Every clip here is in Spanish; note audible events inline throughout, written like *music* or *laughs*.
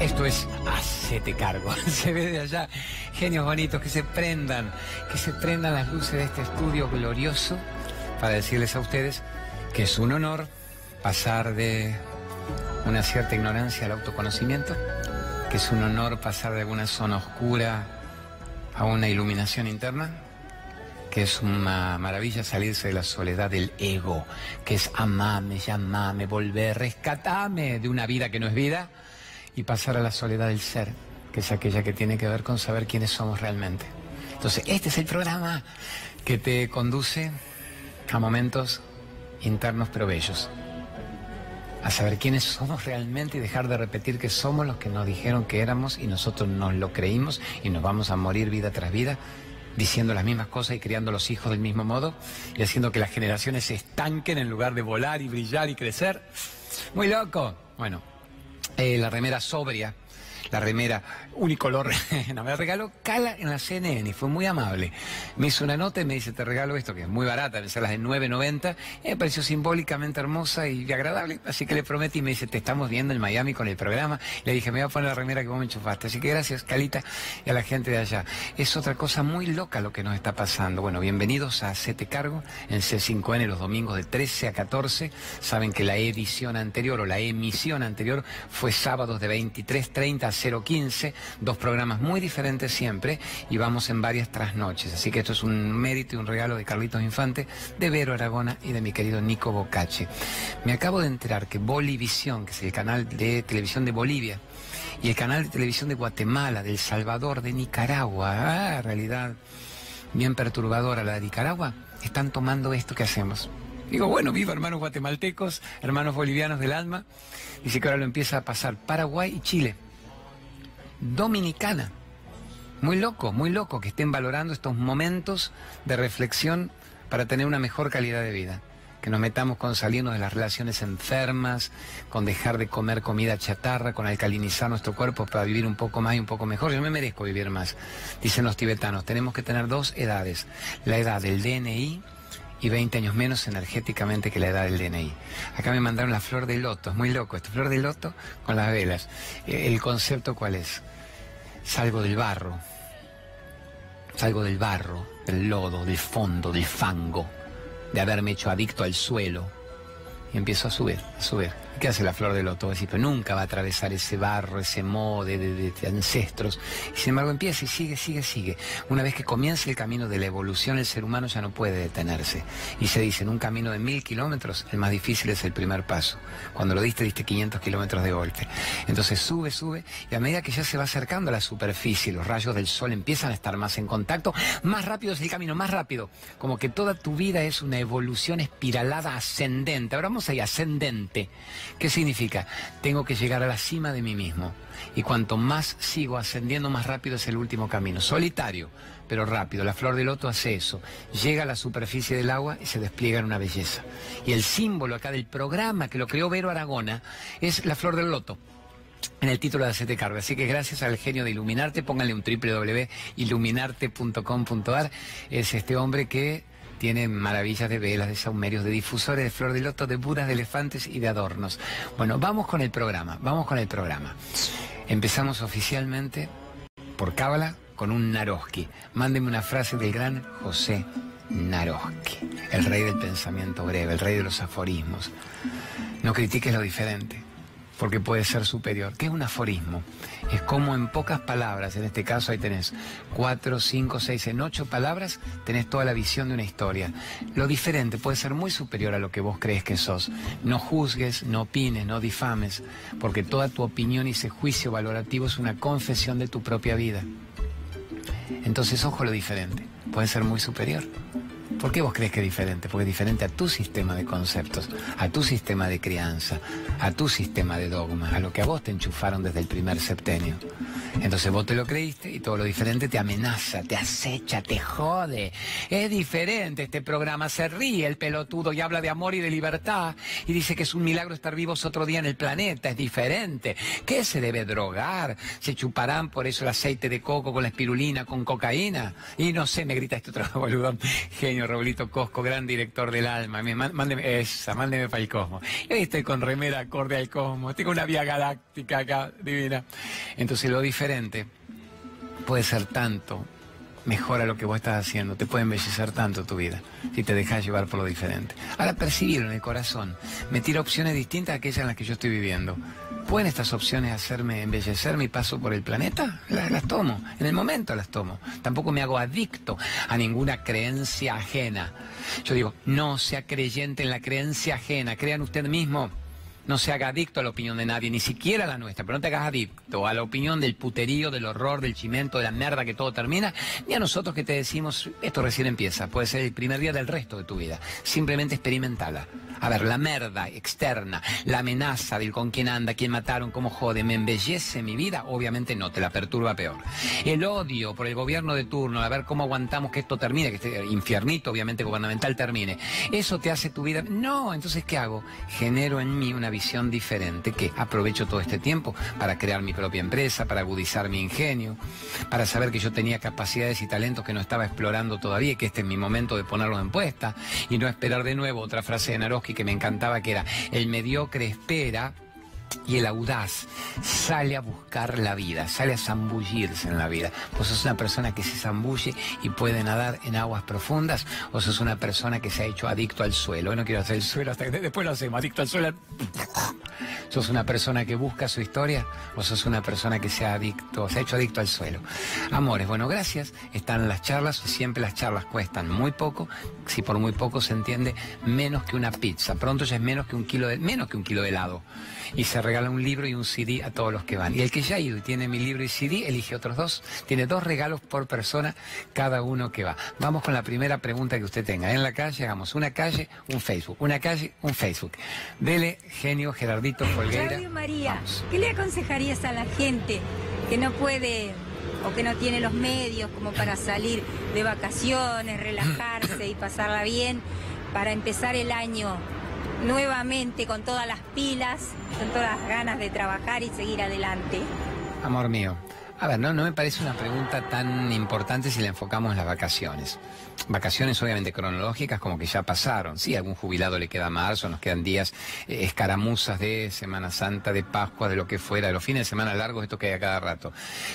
Esto es Hacete cargo. *laughs* Se ve de allá genios bonitos que se prendan, que se prendan las luces de este estudio glorioso para decirles a ustedes que es un honor pasar de una cierta ignorancia al autoconocimiento, que es un honor pasar de alguna zona oscura a una iluminación interna, que es una maravilla salirse de la soledad del ego, que es amame, llamame, volver, rescatame de una vida que no es vida y pasar a la soledad del ser, que es aquella que tiene que ver con saber quiénes somos realmente. Entonces, este es el programa que te conduce a momentos internos pero bellos. A saber quiénes somos realmente y dejar de repetir que somos los que nos dijeron que éramos y nosotros nos lo creímos y nos vamos a morir vida tras vida diciendo las mismas cosas y criando los hijos del mismo modo y haciendo que las generaciones se estanquen en lugar de volar y brillar y crecer. Muy loco. Bueno, eh, la remera sobria la remera unicolor. *laughs* me la regaló Cala en la CNN y fue muy amable. Me hizo una nota y me dice, te regalo esto, que es muy barata, me las de 9.90. Y me pareció simbólicamente hermosa y agradable. Así que le prometí y me dice, te estamos viendo en Miami con el programa. Le dije, me voy a poner la remera que vos me enchufaste. Así que gracias, Calita, y a la gente de allá. Es otra cosa muy loca lo que nos está pasando. Bueno, bienvenidos a Sete Cargo en C5N los domingos de 13 a 14. Saben que la edición anterior o la emisión anterior fue sábados de 23.30 a 015, dos programas muy diferentes siempre y vamos en varias trasnoches. Así que esto es un mérito y un regalo de Carlitos Infante, de Vero Aragona y de mi querido Nico Bocache. Me acabo de enterar que Bolivisión, que es el canal de televisión de Bolivia, y el canal de televisión de Guatemala, de El Salvador, de Nicaragua, ah, realidad bien perturbadora la de Nicaragua, están tomando esto que hacemos. Digo, bueno, viva hermanos guatemaltecos, hermanos bolivianos del alma. Dice que ahora lo empieza a pasar Paraguay y Chile dominicana. Muy loco, muy loco que estén valorando estos momentos de reflexión para tener una mejor calidad de vida. Que nos metamos con salirnos de las relaciones enfermas, con dejar de comer comida chatarra, con alcalinizar nuestro cuerpo para vivir un poco más y un poco mejor. Yo me merezco vivir más, dicen los tibetanos. Tenemos que tener dos edades. La edad del DNI y 20 años menos energéticamente que la edad del DNI. Acá me mandaron la flor de loto, es muy loco, esta flor de loto con las velas. Eh, ¿El concepto cuál es? Salgo del barro, salgo del barro, del lodo, del fondo, del fango, de haberme hecho adicto al suelo y empiezo a subir, a subir. ¿Qué hace la flor de loto? Pero nunca va a atravesar ese barro, ese modo de, ancestros. Y sin embargo empieza y sigue, sigue, sigue. Una vez que comienza el camino de la evolución, el ser humano ya no puede detenerse. Y se dice, en un camino de mil kilómetros, el más difícil es el primer paso. Cuando lo diste, diste 500 kilómetros de golpe. Entonces sube, sube, y a medida que ya se va acercando a la superficie, los rayos del sol empiezan a estar más en contacto, más rápido es el camino, más rápido. Como que toda tu vida es una evolución espiralada ascendente. Ahora vamos ahí, ascendente. ¿Qué significa? Tengo que llegar a la cima de mí mismo. Y cuanto más sigo ascendiendo, más rápido es el último camino. Solitario, pero rápido. La flor de loto hace eso. Llega a la superficie del agua y se despliega en una belleza. Y el símbolo acá del programa que lo creó Vero Aragona es la flor del loto en el título de Acete Carga. Así que gracias al genio de Iluminarte, pónganle un www.iluminarte.com.ar. Es este hombre que tiene maravillas de velas, de saumerios, de difusores, de flor de loto, de budas, de elefantes y de adornos. Bueno, vamos con el programa, vamos con el programa. Empezamos oficialmente por Cábala con un Naroski. Mándeme una frase del gran José Naroski, el rey del pensamiento breve, el rey de los aforismos. No critiques lo diferente porque puede ser superior. ¿Qué es un aforismo? Es como en pocas palabras, en este caso ahí tenés cuatro, cinco, seis, en ocho palabras tenés toda la visión de una historia. Lo diferente puede ser muy superior a lo que vos crees que sos. No juzgues, no opines, no difames, porque toda tu opinión y ese juicio valorativo es una confesión de tu propia vida. Entonces, ojo lo diferente, puede ser muy superior. ¿Por qué vos crees que es diferente? Porque es diferente a tu sistema de conceptos, a tu sistema de crianza, a tu sistema de dogma, a lo que a vos te enchufaron desde el primer septenio. Entonces vos te lo creíste y todo lo diferente te amenaza, te acecha, te jode. Es diferente este programa, se ríe el pelotudo y habla de amor y de libertad y dice que es un milagro estar vivos otro día en el planeta, es diferente. ¿Qué se debe drogar? ¿Se chuparán por eso el aceite de coco con la espirulina, con cocaína? Y no sé, me grita este otro *laughs* boludón, genio Roblito Cosco, gran director del alma. Mándeme, esa, mándeme para el cosmos. Y ahí estoy con remera acorde al cosmos. Tengo una vía galáctica acá, divina. Entonces lo diferente puede ser tanto mejor a lo que vos estás haciendo, te puede embellecer tanto tu vida si te dejas llevar por lo diferente. Ahora percibirlo en el corazón, me tira opciones distintas a aquellas en las que yo estoy viviendo. ¿Pueden estas opciones hacerme embellecer mi paso por el planeta? Las, las, tomo, en el momento las tomo. Tampoco me hago adicto a ninguna creencia ajena. Yo digo, no sea creyente en la creencia ajena, crean usted mismo. No se haga adicto a la opinión de nadie, ni siquiera a la nuestra, pero no te hagas adicto a la opinión del puterío, del horror, del chimento, de la mierda que todo termina, ni a nosotros que te decimos, esto recién empieza, puede ser el primer día del resto de tu vida. Simplemente experimentala. A ver, la merda externa, la amenaza del con quién anda, quién mataron, cómo jode, ¿me embellece mi vida? Obviamente no, te la perturba peor. El odio por el gobierno de turno, a ver cómo aguantamos que esto termine, que este infiernito obviamente gubernamental termine. ¿Eso te hace tu vida? No, entonces ¿qué hago? Genero en mí una diferente, que aprovecho todo este tiempo para crear mi propia empresa, para agudizar mi ingenio, para saber que yo tenía capacidades y talentos que no estaba explorando todavía y que este es mi momento de ponerlos en puesta y no esperar de nuevo otra frase de Naroski que me encantaba, que era, el mediocre espera y el audaz sale a buscar la vida, sale a zambullirse en la vida. Vos sos una persona que se zambulle y puede nadar en aguas profundas, o sos una persona que se ha hecho adicto al suelo. no quiero hacer el suelo hasta que después lo hacemos, adicto al suelo. *laughs* ¿Sos una persona que busca su historia o sos una persona que se ha adicto, se ha hecho adicto al suelo? Amores, bueno, gracias. Están las charlas, siempre las charlas cuestan muy poco, si por muy poco se entiende, menos que una pizza. Pronto ya es menos que un kilo de, menos que un kilo de helado. Y regala un libro y un CD a todos los que van. Y el que ya ha ido y tiene mi libro y CD, elige otros dos. Tiene dos regalos por persona cada uno que va. Vamos con la primera pregunta que usted tenga. En la calle hagamos una calle, un Facebook. Una calle, un Facebook. Dele, genio Gerardito Folgueira. María, ¿qué le aconsejarías a la gente que no puede o que no tiene los medios como para salir de vacaciones, relajarse y pasarla bien, para empezar el año nuevamente con todas las pilas, con todas las ganas de trabajar y seguir adelante? Amor mío, a ver, no, no me parece una pregunta tan importante si la enfocamos en las vacaciones. Vacaciones obviamente cronológicas como que ya pasaron. Sí, a algún jubilado le queda marzo, nos quedan días eh, escaramuzas de Semana Santa, de Pascua, de lo que fuera, de los fines de semana largos, esto que hay a cada rato.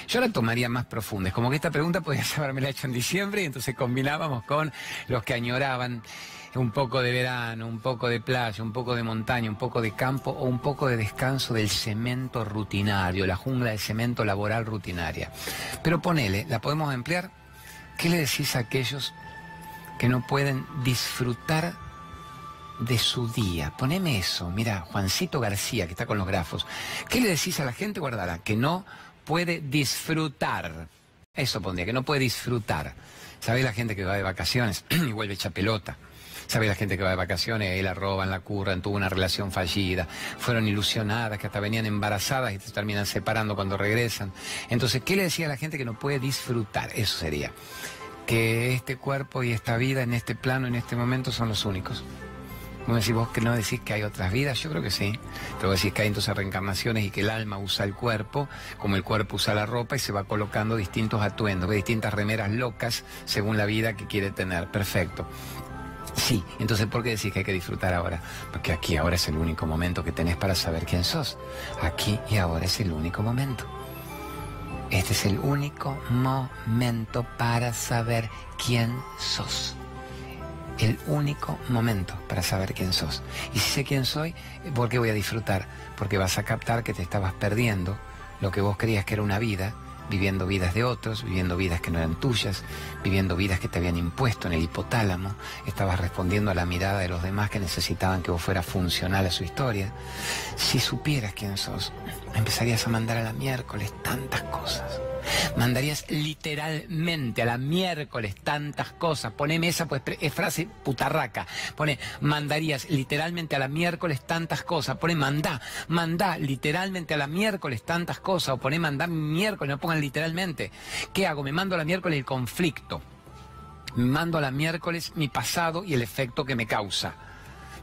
Yo la tomaría más profunda. Es como que esta pregunta podría *laughs* haberme la hecho en diciembre y entonces combinábamos con los que añoraban un poco de verano, un poco de playa, un poco de montaña, un poco de campo o un poco de descanso del cemento rutinario, la jungla de cemento laboral rutinaria. Pero ponele, ¿la podemos emplear? ¿Qué le decís a aquellos que no pueden disfrutar de su día? Poneme eso, mira, Juancito García, que está con los grafos. ¿Qué le decís a la gente, guardala, que no puede disfrutar? Eso pondría, que no puede disfrutar. ¿Sabés la gente que va de vacaciones *clears throat* y vuelve hecha pelota? ¿Sabe la gente que va de vacaciones? Él la roban, la curran, tuvo una relación fallida, fueron ilusionadas, que hasta venían embarazadas y se terminan separando cuando regresan. Entonces, ¿qué le decía a la gente que no puede disfrutar? Eso sería. Que este cuerpo y esta vida en este plano, en este momento, son los únicos. ¿Cómo decís vos que no decís que hay otras vidas? Yo creo que sí. Pero decís que hay entonces reencarnaciones y que el alma usa el cuerpo, como el cuerpo usa la ropa y se va colocando distintos atuendos, distintas remeras locas según la vida que quiere tener. Perfecto. Sí, entonces ¿por qué decís que hay que disfrutar ahora? Porque aquí ahora es el único momento que tenés para saber quién sos. Aquí y ahora es el único momento. Este es el único momento para saber quién sos. El único momento para saber quién sos. Y si sé quién soy, ¿por qué voy a disfrutar? Porque vas a captar que te estabas perdiendo lo que vos creías que era una vida viviendo vidas de otros, viviendo vidas que no eran tuyas, viviendo vidas que te habían impuesto en el hipotálamo, estabas respondiendo a la mirada de los demás que necesitaban que vos fueras funcional a su historia. Si supieras quién sos, empezarías a mandar a la miércoles tantas cosas mandarías literalmente a la miércoles tantas cosas. Poneme esa, pues es frase putarraca. Pone, mandarías literalmente a la miércoles tantas cosas. Pone, mandá, mandá literalmente a la miércoles tantas cosas. O pone, mandá miércoles, no pongan literalmente. ¿Qué hago? Me mando a la miércoles el conflicto. Me mando a la miércoles mi pasado y el efecto que me causa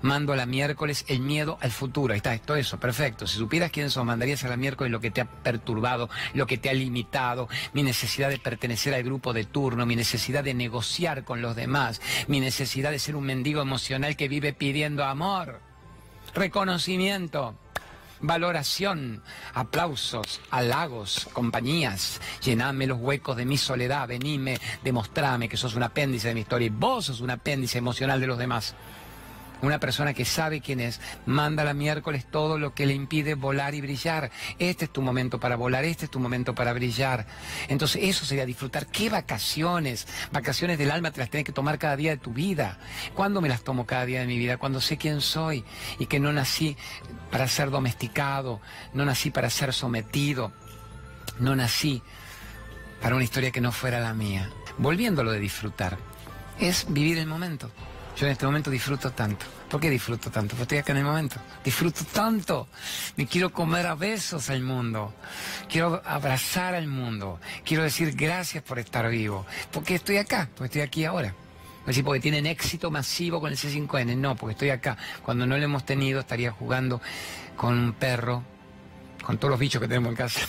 Mando a la miércoles el miedo al futuro. Ahí está, esto eso, perfecto. Si supieras quién sos, mandarías a la miércoles lo que te ha perturbado, lo que te ha limitado, mi necesidad de pertenecer al grupo de turno, mi necesidad de negociar con los demás, mi necesidad de ser un mendigo emocional que vive pidiendo amor, reconocimiento valoración, aplausos, halagos, compañías. Llename los huecos de mi soledad, venime, demostrame que sos un apéndice de mi historia y vos sos un apéndice emocional de los demás. Una persona que sabe quién es, manda la miércoles todo lo que le impide volar y brillar. Este es tu momento para volar, este es tu momento para brillar. Entonces eso sería disfrutar. ¿Qué vacaciones? Vacaciones del alma te las tienes que tomar cada día de tu vida. ¿Cuándo me las tomo cada día de mi vida? Cuando sé quién soy y que no nací para ser domesticado, no nací para ser sometido, no nací para una historia que no fuera la mía. Volviendo a lo de disfrutar, es vivir el momento. Yo en este momento disfruto tanto. ¿Por qué disfruto tanto? Porque estoy acá en el momento. Disfruto tanto. Me quiero comer a besos al mundo. Quiero abrazar al mundo. Quiero decir gracias por estar vivo. Porque estoy acá, porque estoy aquí ahora. No decir porque tienen éxito masivo con el C5N. No, porque estoy acá. Cuando no lo hemos tenido estaría jugando con un perro, con todos los bichos que tenemos en casa.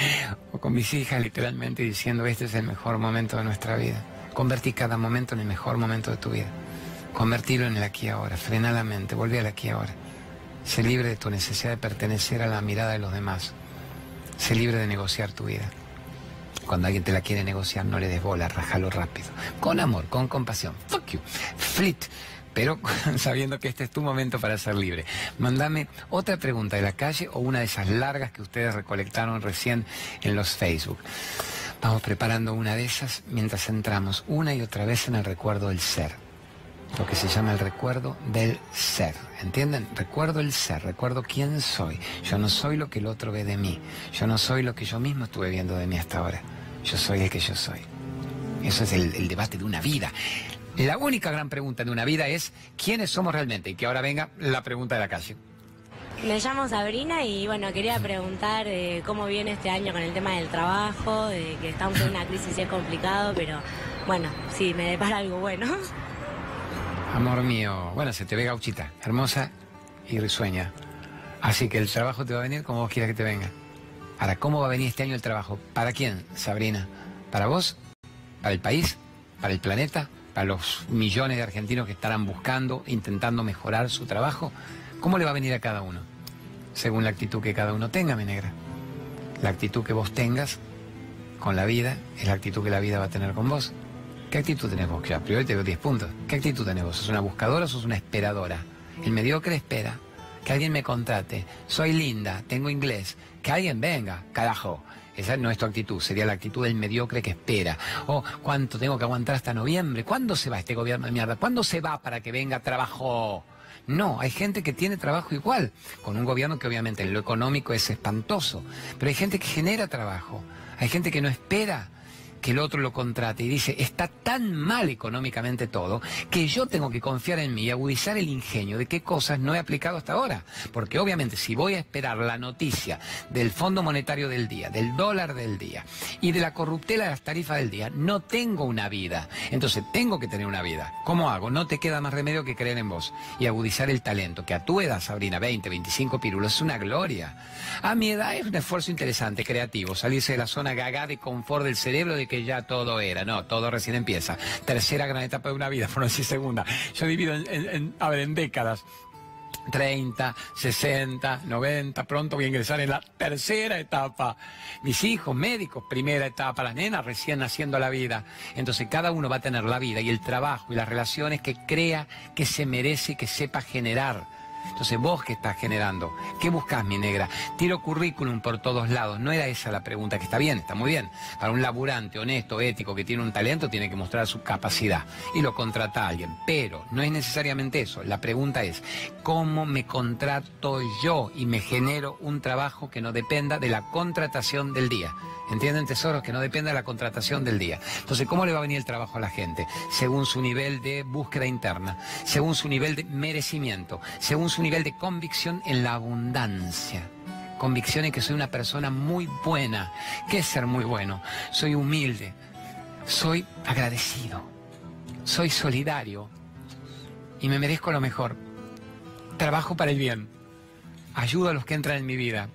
*laughs* o con mis hijas literalmente diciendo este es el mejor momento de nuestra vida. Convertí cada momento en el mejor momento de tu vida. Convertirlo en el aquí ahora, frena la mente, vuelve al aquí ahora. Sé libre de tu necesidad de pertenecer a la mirada de los demás. Sé libre de negociar tu vida. Cuando alguien te la quiere negociar, no le des bola, rájalo rápido. Con amor, con compasión. Fuck you. Flit. Pero *laughs* sabiendo que este es tu momento para ser libre. Mándame otra pregunta de la calle o una de esas largas que ustedes recolectaron recién en los Facebook. Vamos preparando una de esas mientras entramos una y otra vez en el recuerdo del ser lo que se llama el recuerdo del ser. ¿Entienden? Recuerdo el ser, recuerdo quién soy. Yo no soy lo que el otro ve de mí. Yo no soy lo que yo mismo estuve viendo de mí hasta ahora. Yo soy el que yo soy. Eso es el, debate de una vida. La única gran pregunta de una vida es quiénes somos realmente. Y que ahora venga la pregunta de la calle. Me llamo Sabrina y bueno, quería preguntar eh, cómo viene este año con el tema del trabajo, de que estamos en una crisis y es complicado, pero bueno, sí, me depara algo bueno. Amor mío, bueno, se te ve gauchita, hermosa y risueña. Así que el trabajo te va a venir como vos quieras que te venga. Ahora, ¿cómo va a venir este año el trabajo? ¿Para quién, Sabrina? ¿Para vos? ¿Para el país? ¿Para el planeta? ¿Para los millones de argentinos que estarán buscando, intentando mejorar su trabajo? ¿Cómo le va a venir a cada uno? Según la actitud que cada uno tenga, mi negra. La actitud que vos tengas con la vida es la actitud que la vida va a tener con vos. ¿Qué actitud tenés vos? Que a priori te doy 10 puntos. ¿Qué actitud tenés vos? ¿Sos una buscadora o sos una esperadora? El mediocre espera. Que alguien me contrate. Soy linda, tengo inglés. Que alguien venga, carajo. Esa no es tu actitud, sería la actitud del mediocre que espera. Oh, ¿cuánto tengo que aguantar hasta noviembre? ¿Cuándo se va este gobierno de mierda? ¿Cuándo se va para que venga trabajo? No, hay gente que tiene trabajo igual, con un gobierno que obviamente en lo económico es espantoso, pero hay gente que genera trabajo, hay gente que no espera que el otro lo contrate y dice, está tan mal económicamente todo, que yo tengo que confiar en mí y agudizar el ingenio de qué cosas no he aplicado hasta ahora. Porque obviamente si voy a esperar la noticia del Fondo Monetario del día, del dólar del día y de la corruptela de las tarifas del día, no tengo una vida. Entonces tengo que tener una vida. ¿Cómo hago? No te queda más remedio que creer en vos y agudizar el talento, que a tu edad, Sabrina, 20, 25 pirulos, es una gloria. A mi edad es un esfuerzo interesante, creativo, salirse de la zona gaga de confort del cerebro de que ya todo era. No, todo recién empieza. Tercera gran etapa de una vida, *laughs* por no decir segunda. Yo divido en, a ver, en décadas. 30, 60, 90, pronto voy a ingresar en la tercera etapa. Mis hijos, médicos, primera etapa, las nenas recién naciendo la vida. Entonces cada uno va a tener la vida y el trabajo y las relaciones que crea que se merece, que sepa generar. Entonces, vos qué estás generando, ¿qué buscas, mi negra? Tiro currículum por todos lados. No era esa la pregunta, que está bien, está muy bien. Para un laburante honesto, ético, que tiene un talento, tiene que mostrar su capacidad y lo contrata a alguien. Pero no es necesariamente eso. La pregunta es, ¿cómo me contrato yo y me genero un trabajo que no dependa de la contratación del día? ¿Entienden, tesoros? Que no dependa de la contratación del día. Entonces, ¿cómo le va a venir el trabajo a la gente? Según su nivel de búsqueda interna, según su nivel de merecimiento, según su nivel de convicción en la abundancia. Convicción en que soy una persona muy buena. ¿Qué es ser muy bueno? Soy humilde, soy agradecido, soy solidario y me merezco lo mejor. Trabajo para el bien. Ayudo a los que entran en mi vida.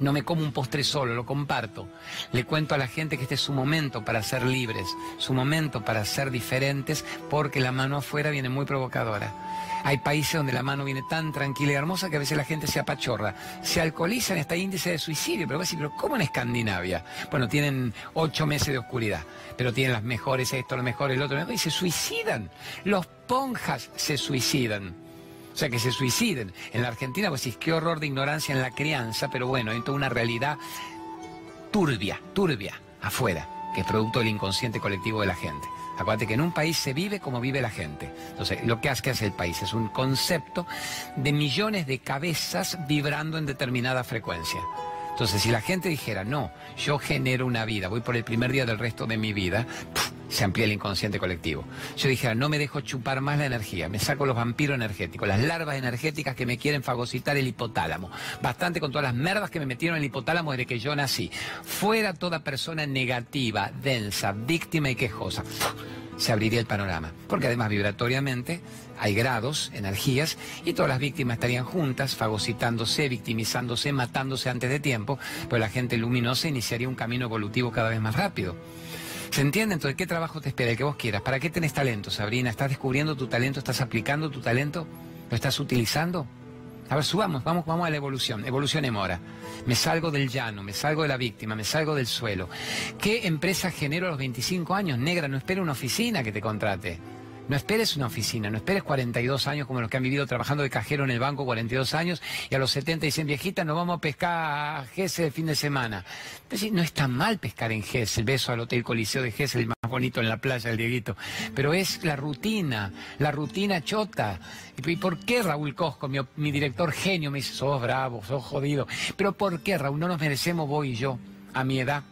No me como un postre solo, lo comparto. Le cuento a la gente que este es su momento para ser libres, su momento para ser diferentes, porque la mano afuera viene muy provocadora. Hay países donde la mano viene tan tranquila y hermosa que a veces la gente se apachorra. Se alcoholizan, está índice de suicidio. Pero decir, pero ¿cómo en Escandinavia? Bueno, tienen ocho meses de oscuridad, pero tienen las mejores esto, lo mejor el otro, y se suicidan. Los ponjas se suicidan. O sea, que se suiciden. En la Argentina, pues sí, qué horror de ignorancia en la crianza, pero bueno, hay toda una realidad turbia, turbia, afuera, que es producto del inconsciente colectivo de la gente. Acuérdate que en un país se vive como vive la gente. Entonces, lo que hace que hace el país es un concepto de millones de cabezas vibrando en determinada frecuencia. Entonces, si la gente dijera, no, yo genero una vida, voy por el primer día del resto de mi vida, se amplía el inconsciente colectivo. Yo dijera, no me dejo chupar más la energía, me saco los vampiros energéticos, las larvas energéticas que me quieren fagocitar el hipotálamo. Bastante con todas las merdas que me metieron en el hipotálamo desde que yo nací. Fuera toda persona negativa, densa, víctima y quejosa se abriría el panorama. Porque además vibratoriamente hay grados, energías, y todas las víctimas estarían juntas, fagocitándose, victimizándose, matándose antes de tiempo, pues la gente luminosa iniciaría un camino evolutivo cada vez más rápido. ¿Se entiende? Entonces, ¿qué trabajo te espera? El que vos quieras. ¿Para qué tenés talento, Sabrina? ¿Estás descubriendo tu talento? ¿Estás aplicando tu talento? ¿Lo estás utilizando? A ver, subamos, vamos, vamos a la evolución. Evolucionemos ahora. Me salgo del llano, me salgo de la víctima, me salgo del suelo. ¿Qué empresa genero a los 25 años? Negra, no espera una oficina que te contrate. No esperes una oficina, no esperes 42 años como los que han vivido trabajando de cajero en el banco 42 años y a los 70 dicen, viejita, nos vamos a pescar a Gessel el fin de semana. Entonces, no está mal pescar en el beso al Hotel Coliseo de Gessel, el más bonito en la playa, el Dieguito. Pero es la rutina, la rutina chota. ¿Y por qué Raúl Cosco, mi, mi director genio, me dice, sos bravo, sos jodido? Pero ¿por qué, Raúl? No nos merecemos vos y yo, a mi edad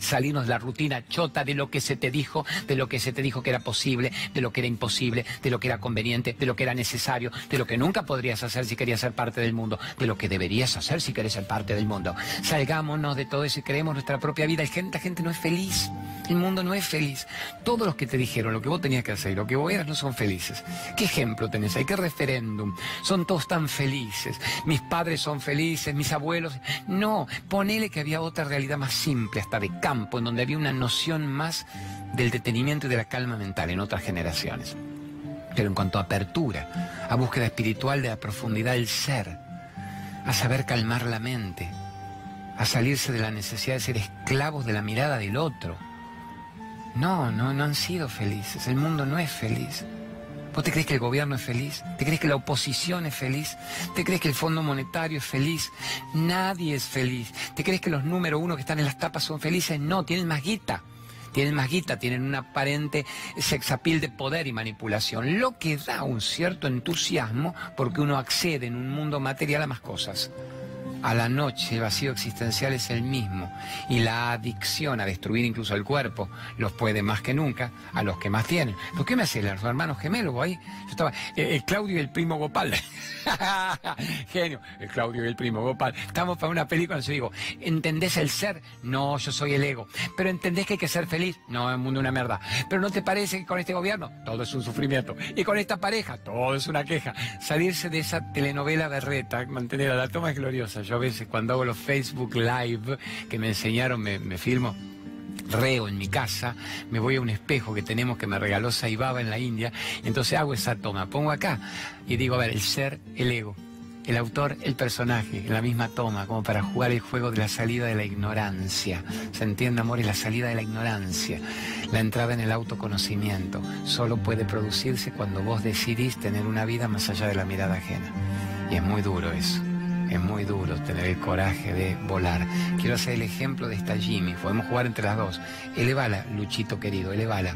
salirnos de la rutina chota de lo que se te dijo, de lo que se te dijo que era posible, de lo que era imposible, de lo que era conveniente, de lo que era necesario, de lo que nunca podrías hacer si querías ser parte del mundo, de lo que deberías hacer si querés ser parte del mundo. Salgámonos de todo eso y creemos nuestra propia vida. La gente, la gente no es feliz. El mundo no es feliz. Todos los que te dijeron lo que vos tenías que hacer y lo que vos eras no son felices. ¿Qué ejemplo tenés ahí? ¿Qué referéndum? Son todos tan felices. Mis padres son felices, mis abuelos. No, ponele que había otra realidad más simple, hasta de en donde había una noción más del detenimiento y de la calma mental en otras generaciones. Pero en cuanto a apertura, a búsqueda espiritual de la profundidad del ser, a saber calmar la mente, a salirse de la necesidad de ser esclavos de la mirada del otro. No, no, no han sido felices. El mundo no es feliz. ¿Vos te crees que el gobierno es feliz? ¿Te crees que la oposición es feliz? ¿Te crees que el Fondo Monetario es feliz? Nadie es feliz. ¿Te crees que los número uno que están en las tapas son felices? No, tienen más guita. Tienen más guita, tienen un aparente sexapil de poder y manipulación, lo que da un cierto entusiasmo porque uno accede en un mundo material a más cosas. A la noche el vacío existencial es el mismo y la adicción a destruir incluso el cuerpo los puede más que nunca a los que más tienen. ¿Por qué me hacen los hermanos gemelos ahí? Yo estaba, eh, el Claudio y el primo Gopal. *laughs* Genio, el Claudio y el primo Gopal. Estamos para una película, yo digo, ¿entendés el ser? No, yo soy el ego. Pero ¿entendés que hay que ser feliz? No, el mundo es una mierda. Pero ¿no te parece que con este gobierno todo es un sufrimiento? Y con esta pareja todo es una queja. Salirse de esa telenovela berreta, mantener a la toma es gloriosa. Yo a veces cuando hago los Facebook Live que me enseñaron, me, filmo reo en mi casa, me voy a un espejo que tenemos que me regaló Saibaba en la India, entonces hago esa toma, pongo acá y digo, a ver, el ser, el ego, el autor, el personaje, la misma toma, como para jugar el juego de la salida de la ignorancia. ¿Se entiende, amor? Es la salida de la ignorancia. La entrada en el autoconocimiento solo puede producirse cuando vos decidís tener una vida más allá de la mirada ajena. Y es muy duro eso. Es muy duro tener el coraje de volar. Quiero hacer el ejemplo de esta Jimmy. Podemos jugar entre las dos. Elevala, Luchito querido, elevala.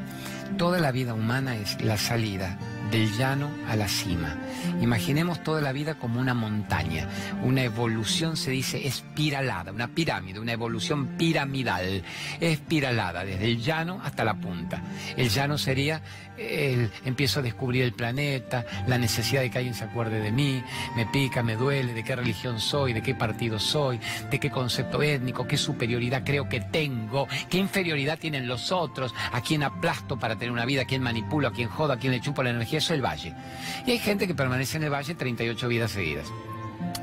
Toda la vida humana es la salida del llano a la cima. Imaginemos toda la vida como una montaña. Una evolución se dice espiralada, una pirámide, una evolución piramidal, espiralada, desde el llano hasta la punta. El llano sería el, empiezo a descubrir el planeta, la necesidad de que alguien se acuerde de mí, me pica, me duele, de qué religión soy, de qué partido soy, de qué concepto étnico, qué superioridad creo que tengo, qué inferioridad tienen los otros, a quién aplasto para tener una vida, a quién manipulo, a quién jodo, a quién le chupo la energía eso, el valle. Y hay gente que permanece en el valle 38 vidas seguidas.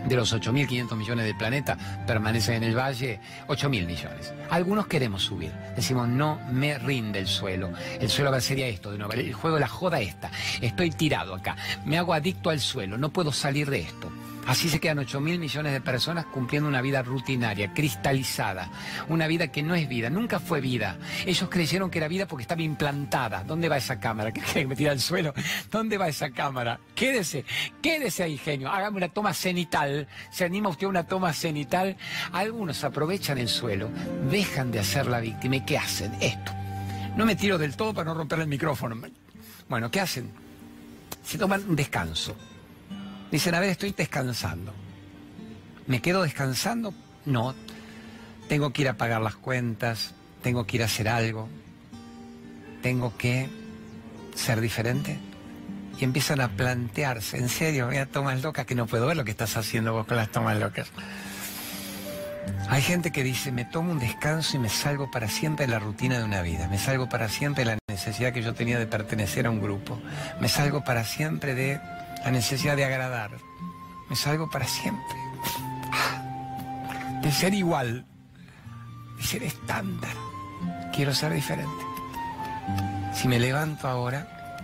De los 8.500 millones del planeta, permanecen en el valle 8.000 millones. Algunos queremos subir. Decimos, no me rinde el suelo. El suelo sería esto de nuevo. El juego de la joda esta. Estoy tirado acá. Me hago adicto al suelo. No puedo salir de esto. Así se quedan 8 mil millones de personas cumpliendo una vida rutinaria, cristalizada, una vida que no es vida, nunca fue vida. Ellos creyeron que era vida porque estaba implantada. ¿Dónde va esa cámara? ¿Qué me tira al suelo? ¿Dónde va esa cámara? Quédese, quédese ahí, genio. Hágame una toma cenital. ¿Se anima usted a una toma cenital? Algunos aprovechan el suelo, dejan de hacer la víctima. ¿Y qué hacen? Esto. No me tiro del todo para no romper el micrófono. Bueno, ¿qué hacen? Se toman un descanso Dicen, a ver, estoy descansando. ¿Me quedo descansando? No. Tengo que ir a pagar las cuentas, tengo que ir a hacer algo, tengo que ser diferente. Y empiezan a plantearse, en serio, mira, tomas locas que no puedo ver lo que estás haciendo vos con las tomas locas. Hay gente que dice, me tomo un descanso y me salgo para siempre de la rutina de una vida, me salgo para siempre de la necesidad que yo tenía de pertenecer a un grupo, me salgo para siempre de la necesidad de agradar. Me salgo para siempre. De ser igual, de ser estándar. Quiero ser diferente. Si me levanto ahora,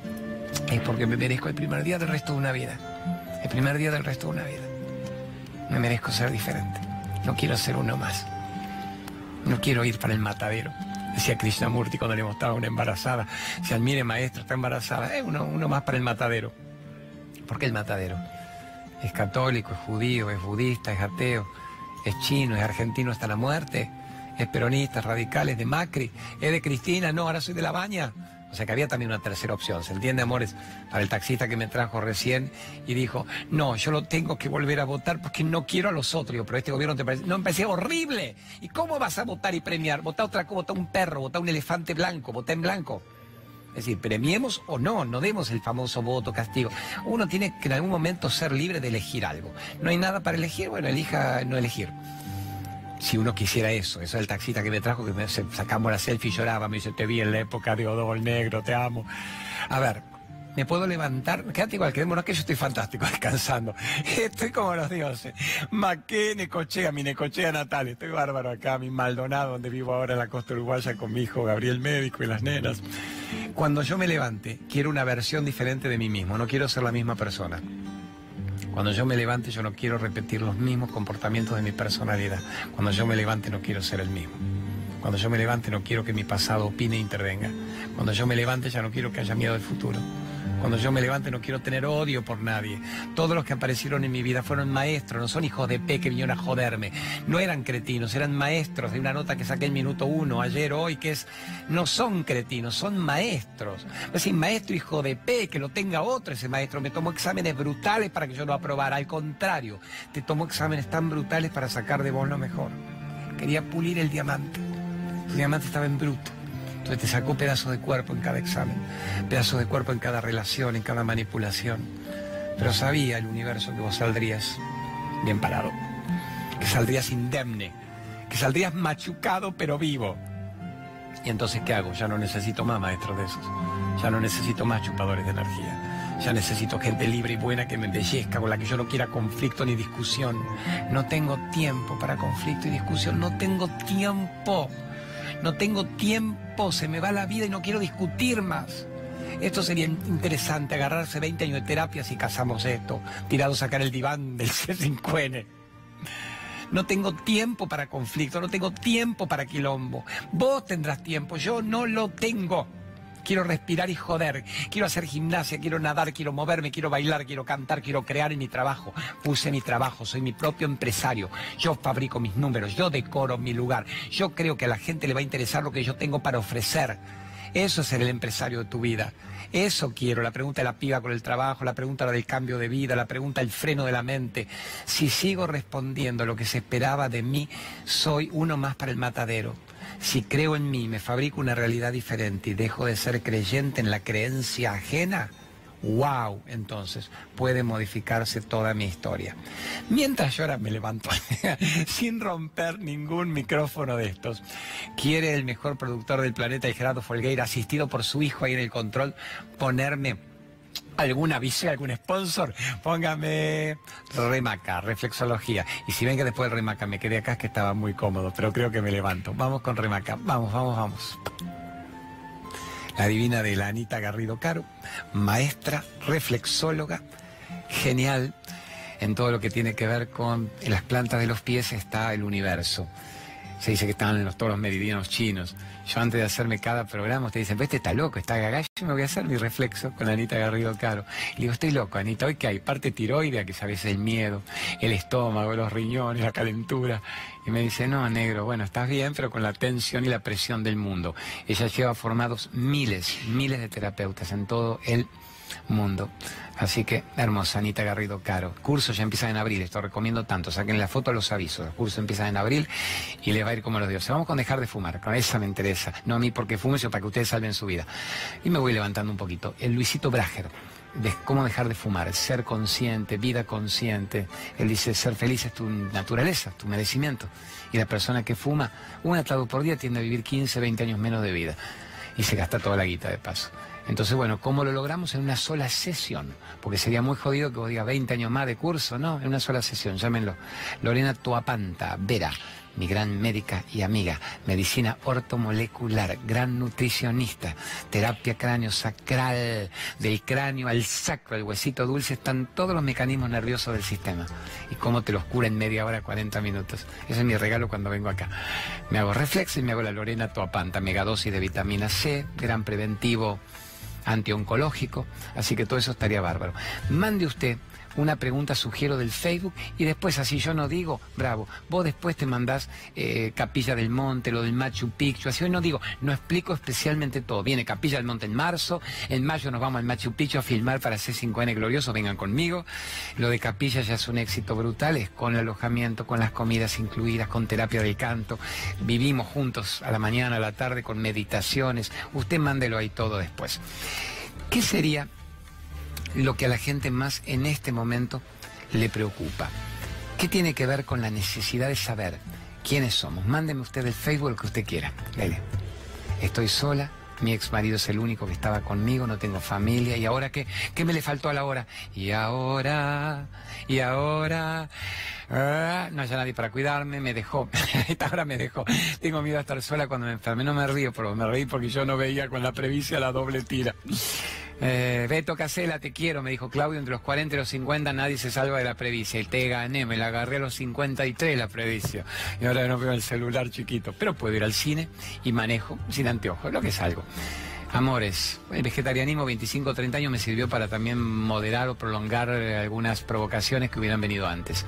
es porque me merezco el primer día del resto de una vida. El primer día del resto de una vida. Me merezco ser diferente. No quiero ser uno más. No quiero ir para el matadero. Decía Krishnamurti cuando le mostraba a una embarazada. Si admire maestro, está embarazada. Es uno, uno más para el matadero. ¿Por qué el matadero? Es católico, es judío, es budista, es ateo, es chino, es argentino hasta la muerte, es peronista, es radical, es de Macri, es de Cristina, no, ahora soy de la baña. O sea que había también una tercera opción, ¿se entiende, amores? Para el taxista que me trajo recién y dijo, no, yo lo tengo que volver a votar porque no quiero a los otros. pero este gobierno te parece... No, me horrible. ¿Y cómo vas a votar y premiar? Vota otra cosa, vota un perro, vota un elefante blanco, vota en blanco. Es decir, premiemos o no, no demos el famoso voto castigo. Uno tiene que en algún momento ser libre de elegir algo. No hay nada para elegir, bueno, elija no elegir. Si uno quisiera eso, eso es el taxista que me trajo, que me sacamos la selfie y lloraba, me dice, te vi en la época de Odol Negro, te amo. A ver, me puedo levantar, quédate igual, quedémonos que yo estoy fantástico, *laughs* descansando. Estoy como los dioses. Maqué, Necochea, mi Necochea natal. Estoy bárbaro acá, mi Maldonado, donde vivo ahora en la costa uruguaya con mi hijo Gabriel Médico y las nenas. Cuando yo me levante, quiero una versión diferente de mí mismo, no quiero ser la misma persona. Cuando yo me levante, yo no quiero repetir los mismos comportamientos de mi personalidad. Cuando yo me levante, no quiero ser el mismo. Cuando yo me levante, no quiero que mi pasado opine e intervenga. Cuando yo me levante, ya no quiero que haya miedo del futuro. Cuando yo me levante no quiero tener odio por nadie. Todos los que aparecieron en mi vida fueron maestros, no son hijos de P que vinieron a joderme. No eran cretinos, eran maestros de una nota que saqué en minuto uno, ayer, hoy, que es, no son cretinos, son maestros. Es decir, maestro hijo de P, que lo tenga otro ese maestro. Me tomó exámenes brutales para que yo lo aprobara. Al contrario, te tomó exámenes tan brutales para sacar de vos lo mejor. Quería pulir el diamante. El diamante estaba en bruto. Entonces te sacó pedazos de cuerpo en cada examen, pedazos de cuerpo en cada relación, en cada manipulación. Pero sabía el universo que vos saldrías bien parado, que saldrías indemne, que saldrías machucado pero vivo. Y entonces, ¿qué hago? Ya no necesito más maestros de esos. Ya no necesito más chupadores de energía. Ya necesito gente libre y buena que me embellezca, con la que yo no quiera conflicto ni discusión. No tengo tiempo para conflicto y discusión. No tengo tiempo no tengo tiempo, se me va la vida y no quiero discutir más. Esto sería interesante, agarrarse 20 años de terapia si casamos esto, tirado sacar el diván del *laughs* C5N. No tengo tiempo para conflicto, no tengo tiempo para quilombo. Vos tendrás tiempo, yo no lo tengo quiero respirar y joder, quiero hacer gimnasia, quiero nadar, quiero moverme, quiero bailar, quiero cantar, quiero crear en mi trabajo. Puse mi trabajo, soy mi propio empresario, yo fabrico mis números, yo decoro mi lugar, yo creo que a la gente le va a interesar lo que yo tengo para ofrecer. Eso es ser el empresario de tu vida. Eso quiero, la pregunta de la piba con el trabajo, la pregunta del cambio de vida, la pregunta del freno de la mente. Si sigo respondiendo lo que se esperaba de mí, soy uno más para el matadero. Si creo en mí, me fabrico una realidad diferente y dejo de ser creyente en la creencia ajena, wow, entonces puede modificarse toda mi historia. Mientras ahora me levanto *laughs* sin romper ningún micrófono de estos, quiere el mejor productor del planeta, el Gerardo Folgueira, asistido por su hijo ahí en el control, ponerme algún aviso, algún sponsor, póngame remaca, reflexología. Y si ven que después del remaca me quedé acá es que estaba muy cómodo, pero creo que me levanto. Vamos con remaca, vamos, vamos, vamos. La divina de la Anita Garrido Caro, maestra, reflexóloga, genial. En todo lo que tiene que ver con las plantas de los pies está el universo se dice que están en los, todos los meridianos chinos. Yo antes de hacerme cada programa, ustedes dicen, este está loco, está gaga, yo me voy a hacer mi reflexo con Anita Garrido Caro. Y digo, estoy loco, Anita, hoy que hay parte tiroidea, que sabes el miedo, el estómago, los riñones, la calentura. Y me dice, no, negro, bueno, estás bien, pero con la tensión y la presión del mundo. Ella lleva formados miles, miles de terapeutas en todo el mundo. Así que, hermosa, Anita Garrido Caro. Cursos ya empiezan en abril, esto recomiendo tanto. Saquen la foto, los avisos. Los cursos empiezan en abril y les va a ir como los dioses. Vamos con dejar de fumar, con esa me interesa. No a mí porque fume, sino para que ustedes salven su vida. Y me voy levantando un poquito. El Luisito Brager. De cómo dejar de fumar, ser consciente, vida consciente. Él dice, ser feliz es tu naturaleza, tu merecimiento. Y la persona que fuma un atado por día tiende a vivir 15, 20 años menos de vida. Y se gasta toda la guita de paso. Entonces, bueno, ¿cómo lo logramos en una sola sesión? Porque sería muy jodido que vos digas 20 años más de curso, ¿no? En una sola sesión, llámenlo. Lorena Tuapanta, Vera, mi gran médica y amiga, medicina ortomolecular, gran nutricionista, terapia cráneo sacral, del cráneo al sacro, el huesito dulce, están todos los mecanismos nerviosos del sistema. Y cómo te los cura en media hora, 40 minutos. Ese es mi regalo cuando vengo acá. Me hago reflex y me hago la Lorena Tuapanta, megadosis de vitamina C, gran preventivo antioncológico, así que todo eso estaría bárbaro. Mande usted una pregunta sugiero del Facebook y después así yo no digo, bravo, vos después te mandás eh, Capilla del Monte, lo del Machu Picchu, así hoy no digo, no explico especialmente todo. Viene Capilla del Monte en marzo, en mayo nos vamos al Machu Picchu a filmar para C5N Glorioso, vengan conmigo. Lo de Capilla ya es un éxito brutal, es con el alojamiento, con las comidas incluidas, con terapia del canto. Vivimos juntos a la mañana, a la tarde, con meditaciones. Usted mándelo ahí todo después. ¿Qué sería lo que a la gente más en este momento le preocupa. ¿Qué tiene que ver con la necesidad de saber quiénes somos? Mándeme usted el Facebook lo que usted quiera. Lele. Estoy sola, mi ex marido es el único que estaba conmigo, no tengo familia, ¿y ahora qué? ¿Qué me le faltó a la hora? Y ahora, y ahora, ah, no haya nadie para cuidarme, me dejó, *laughs* esta hora me dejó. Tengo miedo a estar sola cuando me enferme, no me río, pero me reí porque yo no veía con la previcia la doble tira. Eh, Beto Casela, te quiero, me dijo Claudio, entre los 40 y los 50 nadie se salva de la previcia. Y te gané, me la agarré a los 53 la previcia. Y ahora no veo el celular chiquito. Pero puedo ir al cine y manejo sin anteojos, lo que es algo. Amores, el vegetarianismo 25-30 años me sirvió para también moderar o prolongar eh, algunas provocaciones que hubieran venido antes.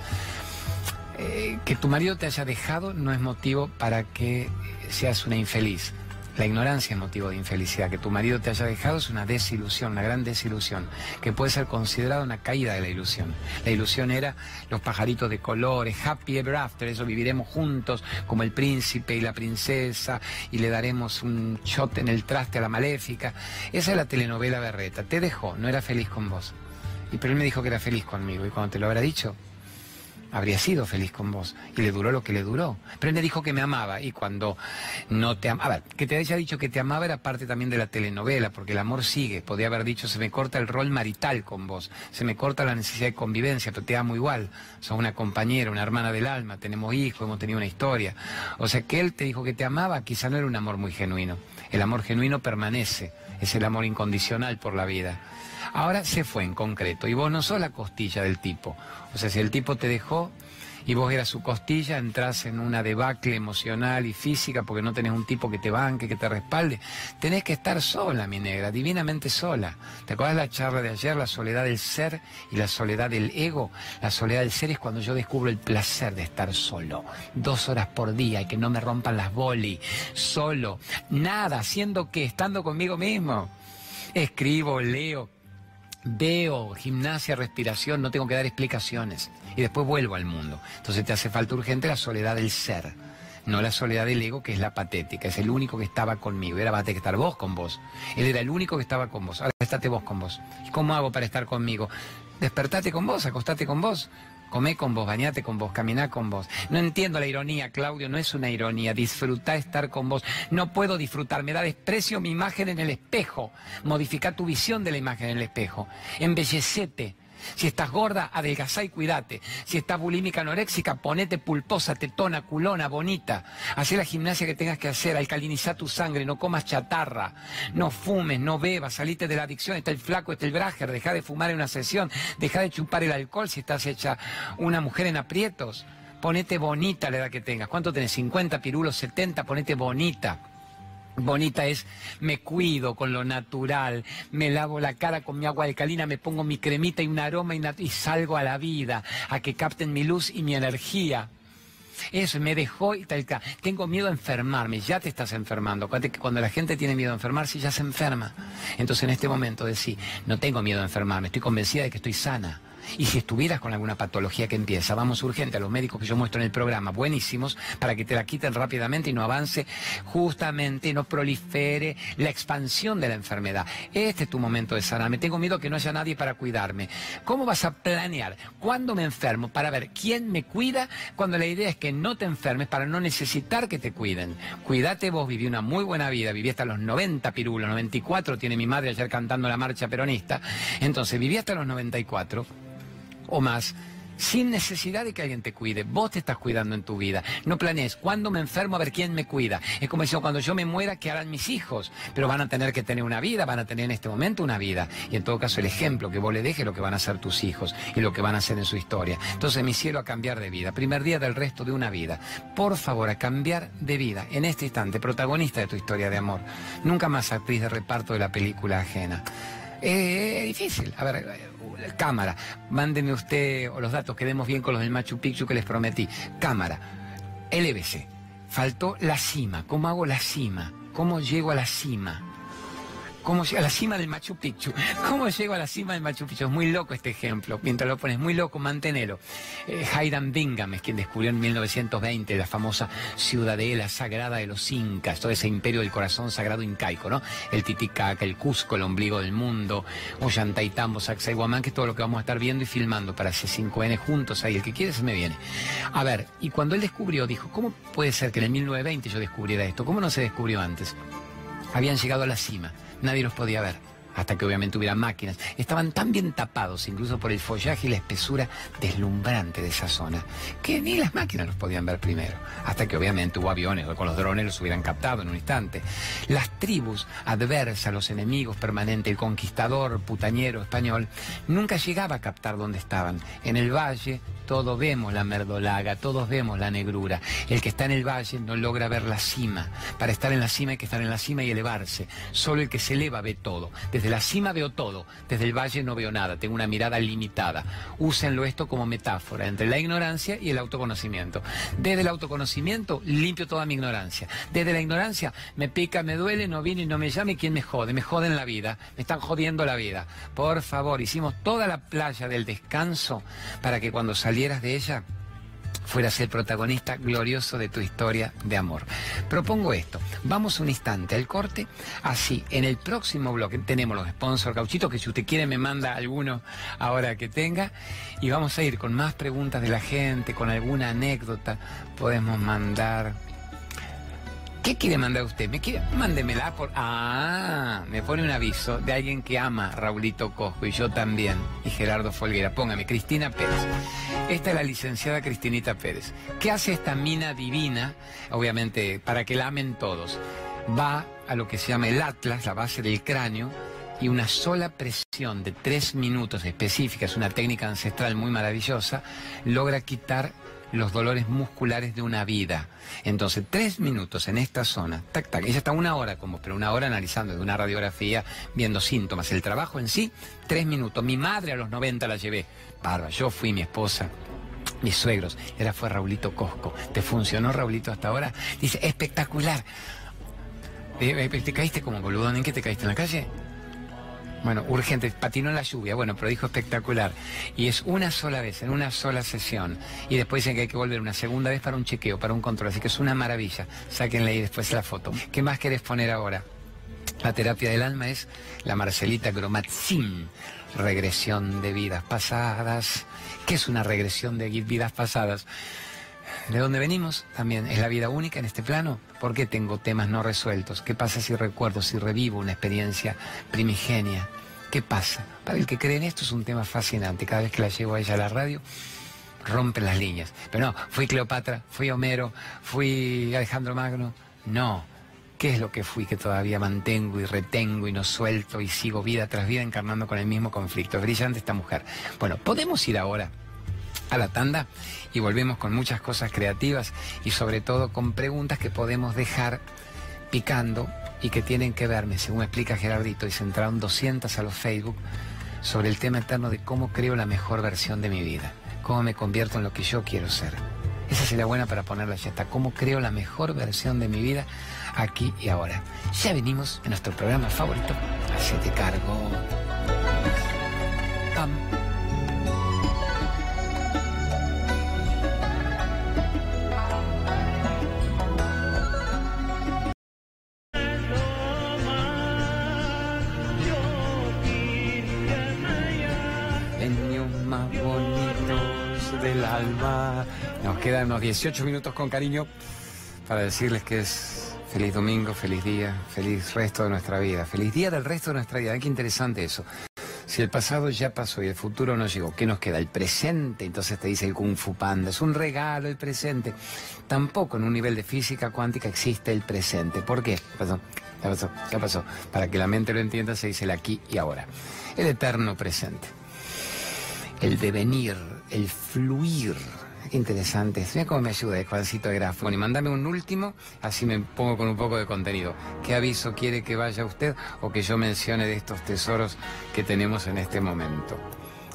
Eh, que tu marido te haya dejado no es motivo para que seas una infeliz. La ignorancia es motivo de infelicidad. Que tu marido te haya dejado es una desilusión, una gran desilusión, que puede ser considerada una caída de la ilusión. La ilusión era los pajaritos de colores, happy ever after, eso viviremos juntos como el príncipe y la princesa y le daremos un shot en el traste a la maléfica. Esa es la telenovela berreta. Te dejó, no era feliz con vos. Y pero él me dijo que era feliz conmigo. Y cuando te lo habrá dicho, habría sido feliz con vos. Y le duró lo que le duró. Pero él me dijo que me amaba y cuando no te amaba, que te haya dicho que te amaba era parte también de la telenovela, porque el amor sigue. Podría haber dicho, se me corta el rol marital con vos, se me corta la necesidad de convivencia, pero te amo igual. Sos una compañera, una hermana del alma, tenemos hijos, hemos tenido una historia. O sea, que él te dijo que te amaba, quizá no era un amor muy genuino. El amor genuino permanece, es el amor incondicional por la vida. Ahora se fue en concreto y vos no sos la costilla del tipo. O sea, si el tipo te dejó y vos eras su costilla, entras en una debacle emocional y física porque no tenés un tipo que te banque, que te respalde. Tenés que estar sola, mi negra, divinamente sola. ¿Te acuerdas la charla de ayer, la soledad del ser y la soledad del ego? La soledad del ser es cuando yo descubro el placer de estar solo. Dos horas por día y que no me rompan las boli. Solo. Nada, haciendo que, estando conmigo mismo. Escribo, leo, veo gimnasia, respiración, no tengo que dar explicaciones. Y después vuelvo al mundo. Entonces te hace falta urgente la soledad del ser, no la soledad del ego, que es la patética. Es el único que estaba conmigo. Era para estar vos con vos. Él era el único que estaba con vos. Ahora estate vos con vos. ¿Y cómo hago para estar conmigo? Despertate con vos, acostate con vos. Comé con vos, bañate con vos, caminá con vos. No entiendo la ironía, Claudio, no es una ironía. Disfrutar estar con vos. No puedo disfrutar, me da desprecio mi imagen en el espejo. Modifica tu visión de la imagen en el espejo. Embellecete. Si estás gorda, adelgazá y cuídate. Si estás bulímica anoréxica, ponete pulposa, tetona, culona, bonita. Hacé la gimnasia que tengas que hacer, alcalinizá tu sangre, no comas chatarra, no fumes, no bebas, salite de la adicción, está el flaco, está el brager, deja de fumar en una sesión, deja de chupar el alcohol si estás hecha una mujer en aprietos. Ponete bonita la edad que tengas. ¿Cuánto tenés? ¿50 pirulos? ¿70? Ponete bonita. Bonita es, me cuido con lo natural, me lavo la cara con mi agua alcalina, me pongo mi cremita y un aroma y, salgo a la vida, a que capten mi luz y mi energía. Eso, me dejó y tal. Tengo miedo a enfermarme, ya te estás enfermando. Cuando la gente tiene miedo a enfermarse, ya se enferma. Entonces en este momento decís, no tengo miedo a enfermarme, estoy convencida de que estoy sana. Y si estuvieras con alguna patología que empieza, vamos urgente a los médicos que yo muestro en el programa, buenísimos, para que te la quiten rápidamente y no avance justamente, no prolifere la expansión de la enfermedad. Este es tu momento de sanarme. Tengo miedo que no haya nadie para cuidarme. ¿Cómo vas a planear cuándo me enfermo para ver quién me cuida cuando la idea es que no te enfermes para no necesitar que te cuiden? Cuídate vos, viví una muy buena vida, viví hasta los 90 pirulos, 94 tiene mi madre ayer cantando la marcha peronista. Entonces, viví hasta los 94 o más sin necesidad de que alguien te cuide. Vos te estás cuidando en tu vida. No planees, ¿cuándo me enfermo a ver quién me cuida? Es como decir, cuando yo me muera, ¿qué harán mis hijos? Pero van a tener que tener una vida, van a tener en este momento una vida. Y en todo caso, el ejemplo que vos le dejes lo que van a hacer tus hijos y lo que van a hacer en su historia. Entonces, mi cielo a cambiar de vida. Primer día del resto de una vida. Por favor, a cambiar de vida. En este instante, protagonista de tu historia de amor. Nunca más actriz de reparto de la película ajena. Es difícil. A ver, cámara, mándeme usted los datos, quedemos bien con los del Machu Picchu que les prometí. Cámara, LBC, faltó la cima, ¿cómo hago la cima? ¿Cómo llego a la cima? ¿Cómo llego a la cima del Machu Picchu? *laughs* ¿Cómo llego a la cima del Machu Picchu? Es muy loco este ejemplo. Mientras lo pones muy loco, manténelo. Eh, Bingham es quien descubrió en 1920 la famosa ciudadela sagrada de los incas, todo ese imperio del corazón sagrado incaico, ¿no? El Titicaca, el Cusco, el ombligo del mundo, Ollantaytambo, Sacsayhuamán, que es todo lo que vamos a estar viendo y filmando para C5N juntos ahí. El que quiere se me viene. A ver, y cuando él descubrió, dijo, ¿cómo puede ser que en el 1920 yo descubriera esto? ¿Cómo no se descubrió antes? Habían llegado a la cima nadie los podía ver hasta que obviamente hubiera máquinas. Estaban tan bien tapados, incluso por el follaje y la espesura deslumbrante de esa zona, que ni las máquinas los podían ver primero, hasta que obviamente hubo aviones o con los drones los hubieran captado en un instante. Las tribus adversas, los enemigos permanentes, el conquistador putañero español, nunca llegaba a captar dónde estaban. En el valle todos vemos la merdolaga, todos vemos la negrura. El que está en el valle no logra ver la cima. Para estar en la cima hay que estar en la cima y elevarse. Solo el que se eleva ve todo. Desde la cima veo todo, desde el valle no veo nada, tengo una mirada limitada. Úsenlo esto como metáfora entre la ignorancia y el autoconocimiento. Desde el autoconocimiento limpio toda mi ignorancia. Desde la ignorancia me pica, me duele, no viene y no me llame, ¿quién me jode? Me joden la vida, me están jodiendo la vida. Por favor, hicimos toda la playa del descanso para que cuando salí de ella, fueras el protagonista glorioso de tu historia de amor. Propongo esto, vamos un instante al corte, así en el próximo bloque tenemos los sponsors. Cauchitos, que si usted quiere me manda alguno ahora que tenga, y vamos a ir con más preguntas de la gente, con alguna anécdota, podemos mandar ¿Qué quiere mandar usted? ¿Me quiere? Mándemela por. Ah, me pone un aviso de alguien que ama Raulito Cosco y yo también. Y Gerardo Folguera. Póngame, Cristina Pérez. Esta es la licenciada Cristinita Pérez. ¿Qué hace esta mina divina? Obviamente, para que la amen todos. Va a lo que se llama el Atlas, la base del cráneo, y una sola presión de tres minutos específica, es una técnica ancestral muy maravillosa, logra quitar los dolores musculares de una vida. Entonces, tres minutos en esta zona, tac, tac, ella está una hora como, pero una hora analizando de una radiografía, viendo síntomas. El trabajo en sí, tres minutos. Mi madre a los 90 la llevé. Barba, yo fui mi esposa. Mis suegros, era fue Raulito Cosco. ¿Te funcionó Raulito hasta ahora? Dice, espectacular. ¿Te, te caíste como boludo? ¿En qué te caíste? ¿En la calle? Bueno, urgente, patinó en la lluvia, bueno, pero dijo espectacular. Y es una sola vez, en una sola sesión. Y después dicen que hay que volver una segunda vez para un chequeo, para un control. Así que es una maravilla. Sáquenle ahí después la foto. ¿Qué más querés poner ahora? La terapia del alma es la Marcelita Gromatzin. regresión de vidas pasadas. ¿Qué es una regresión de vidas pasadas? ¿De dónde venimos? También es la vida única en este plano. ¿Por qué tengo temas no resueltos? ¿Qué pasa si recuerdo, si revivo una experiencia primigenia? ¿Qué pasa? Para el que cree en esto es un tema fascinante. Cada vez que la llevo a ella a la radio, rompe las líneas. Pero no, fui Cleopatra, fui Homero, fui Alejandro Magno. No. ¿Qué es lo que fui que todavía mantengo y retengo y no suelto y sigo vida tras vida encarnando con el mismo conflicto? Es brillante esta mujer. Bueno, podemos ir ahora a la tanda y volvemos con muchas cosas creativas y sobre todo con preguntas que podemos dejar picando y que tienen que verme, según explica Gerardito, y se entraron 200 a los Facebook, sobre el tema eterno de cómo creo la mejor versión de mi vida, cómo me convierto en lo que yo quiero ser. Esa sería buena para ponerla ya está, cómo creo la mejor versión de mi vida aquí y ahora. Ya venimos en nuestro programa favorito, te cargo. Del alma. Nos quedan unos 18 minutos con cariño para decirles que es feliz domingo, feliz día, feliz resto de nuestra vida, feliz día del resto de nuestra vida. Qué interesante eso. Si el pasado ya pasó y el futuro no llegó, ¿qué nos queda? El presente. Entonces te dice el Kung Fu Panda. Es un regalo el presente. Tampoco en un nivel de física cuántica existe el presente. ¿Por qué? ¿Qué pasó? ¿Qué pasó? ¿Qué pasó? Para que la mente lo entienda se dice el aquí y ahora. El eterno presente el devenir, el fluir. Interesante. Mira cómo me ayuda Juancito de Grafo. Bueno, y mándame un último, así me pongo con un poco de contenido. ¿Qué aviso quiere que vaya usted o que yo mencione de estos tesoros que tenemos en este momento?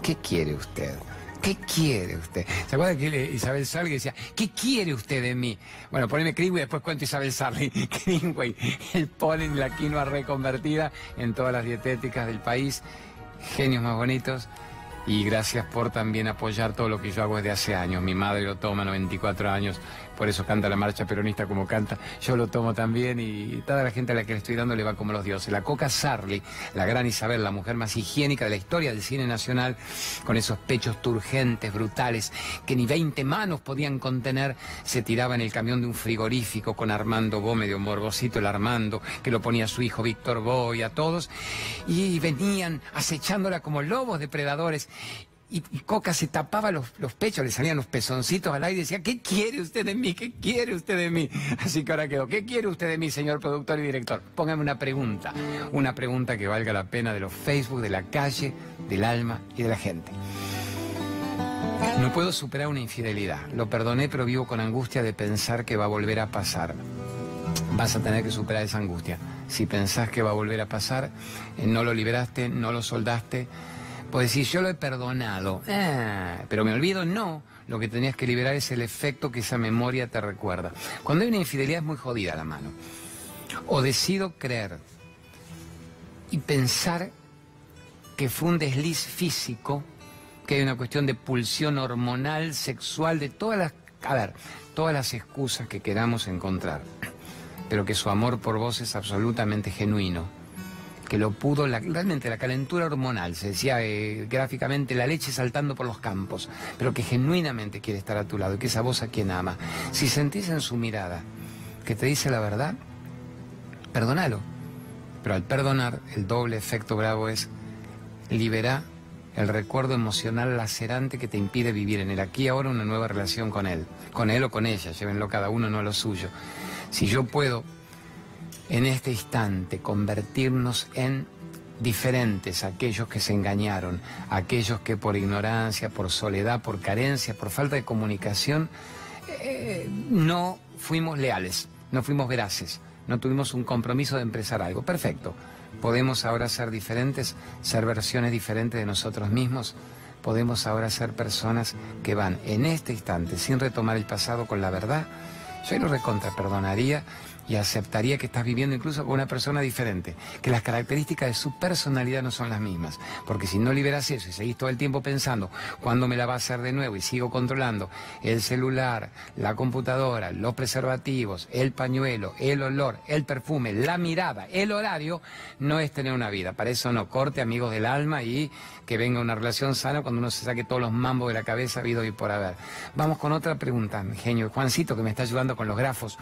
¿Qué quiere usted? ¿Qué quiere usted? ¿Se acuerda que Isabel Sarli decía, ¿qué quiere usted de mí? Bueno, poneme Greenway y después cuento Isabel Sarli. *laughs* Greenway, el polen la quinoa reconvertida en todas las dietéticas del país. Genios más bonitos y gracias por también apoyar todo lo que yo hago desde hace años. Mi madre lo toma, 94 años, por eso canta la marcha peronista como canta. Yo lo tomo también y toda la gente a la que le estoy dando le va como los dioses. La Coca Sarli, la gran Isabel, la mujer más higiénica de la historia del cine nacional, con esos pechos turgentes, brutales, que ni 20 manos podían contener, se tiraba en el camión de un frigorífico con Armando de un morbosito el Armando, que lo ponía su hijo Víctor Boy, a todos, y venían acechándola como lobos depredadores y, Coca se tapaba los, pechos, le salían los pezoncitos al aire y decía, ¿qué quiere usted de mí? ¿Qué quiere usted de mí? *laughs* Así que ahora quedó, ¿qué quiere usted de mí, señor productor y director? Póngame una pregunta, una pregunta que valga la pena de los Facebook, de la calle, del alma y de la gente. No puedo superar una infidelidad. Lo perdoné, pero vivo con angustia de pensar que va a volver a pasar. Vas a tener que superar esa angustia. Si pensás que va a volver a pasar, eh, no lo liberaste, no lo soldaste, pues decir, yo lo he perdonado, ah, pero me olvido, no. Lo que tenías que liberar es el efecto que esa memoria te recuerda. Cuando hay una infidelidad es muy jodida la mano. O decido creer y pensar que fue un desliz físico, que hay una cuestión de pulsión hormonal, sexual, de todas las, a ver, todas las excusas que queramos encontrar, pero que su amor por vos es absolutamente genuino que lo pudo, realmente la calentura hormonal, se decía eh, gráficamente la leche saltando por los campos, pero que genuinamente quiere estar a tu lado, y que esa voz a quien ama. Si sentís en su mirada que te dice la verdad, perdónalo. Pero al perdonar, el doble efecto bravo es liberar el recuerdo emocional lacerante que te impide vivir en el aquí y ahora una nueva relación con él, con él o con ella, llévenlo cada uno, no a lo suyo. Si yo puedo en este instante convertirnos en diferentes, aquellos que se engañaron, aquellos que por ignorancia, por soledad, por carencia, por falta de comunicación, eh, no fuimos leales, no fuimos veraces, no tuvimos un compromiso de empezar algo. Perfecto. Podemos ahora ser diferentes, ser versiones diferentes de nosotros mismos. Podemos ahora ser personas que van en este instante, sin retomar el pasado con la verdad. Yo lo recontra perdonaría y aceptaría que estás viviendo incluso con una persona diferente, que las características de su personalidad no son las mismas, porque si no liberas eso y seguís todo el tiempo pensando cuándo me la va a hacer de nuevo y sigo controlando el celular, la computadora, los preservativos, el pañuelo, el olor, el perfume, la mirada, el horario, no es tener una vida. Para eso no corte amigos del alma y que venga una relación sana cuando uno se saque todos los mambos de la cabeza habido y por haber. Vamos con otra pregunta, genio. Juancito, que me está ayudando con los grafos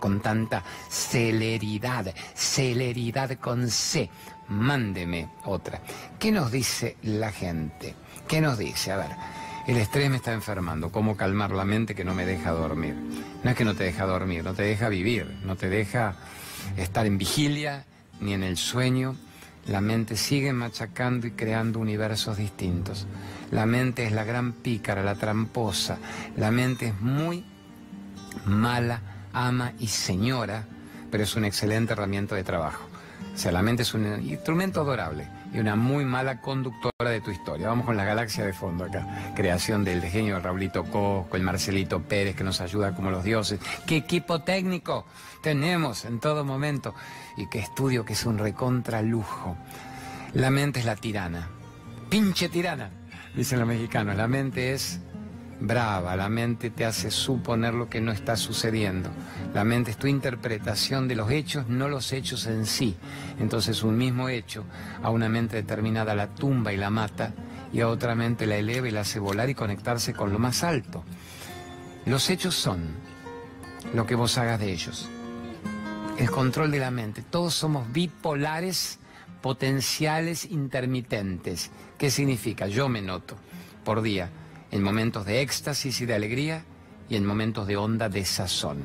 con tanta celeridad, celeridad con C. Mándeme otra. ¿Qué nos dice la gente? ¿Qué nos dice? A ver, el estrés me está enfermando. ¿Cómo calmar la mente que no me deja dormir? No es que no te deja dormir, no te deja vivir, no te deja estar en vigilia ni en el sueño. La mente sigue machacando y creando universos distintos. La mente es la gran pícara, la tramposa. La mente es muy mala ama y señora, pero es una excelente herramienta de trabajo. O sea, la mente es un instrumento adorable y una muy mala conductora de tu historia. Vamos con la galaxia de fondo acá. Creación del genio Raulito Cosco, el Marcelito Pérez que nos ayuda como los dioses. ¡Qué equipo técnico tenemos en todo momento! Y qué estudio que es un recontra lujo. La mente es la tirana. ¡Pinche tirana! Dicen los mexicanos. La mente es brava, la mente te hace suponer lo que no está sucediendo. La mente es tu interpretación de los hechos, no los hechos en sí. Entonces un mismo hecho a una mente determinada la tumba y la mata y a otra mente la eleva y la hace volar y conectarse con lo más alto. Los hechos son lo que vos hagas de ellos. El control de la mente. Todos somos bipolares potenciales intermitentes. ¿Qué significa? Yo me noto por día en momentos de éxtasis y de alegría y en momentos de honda desazón.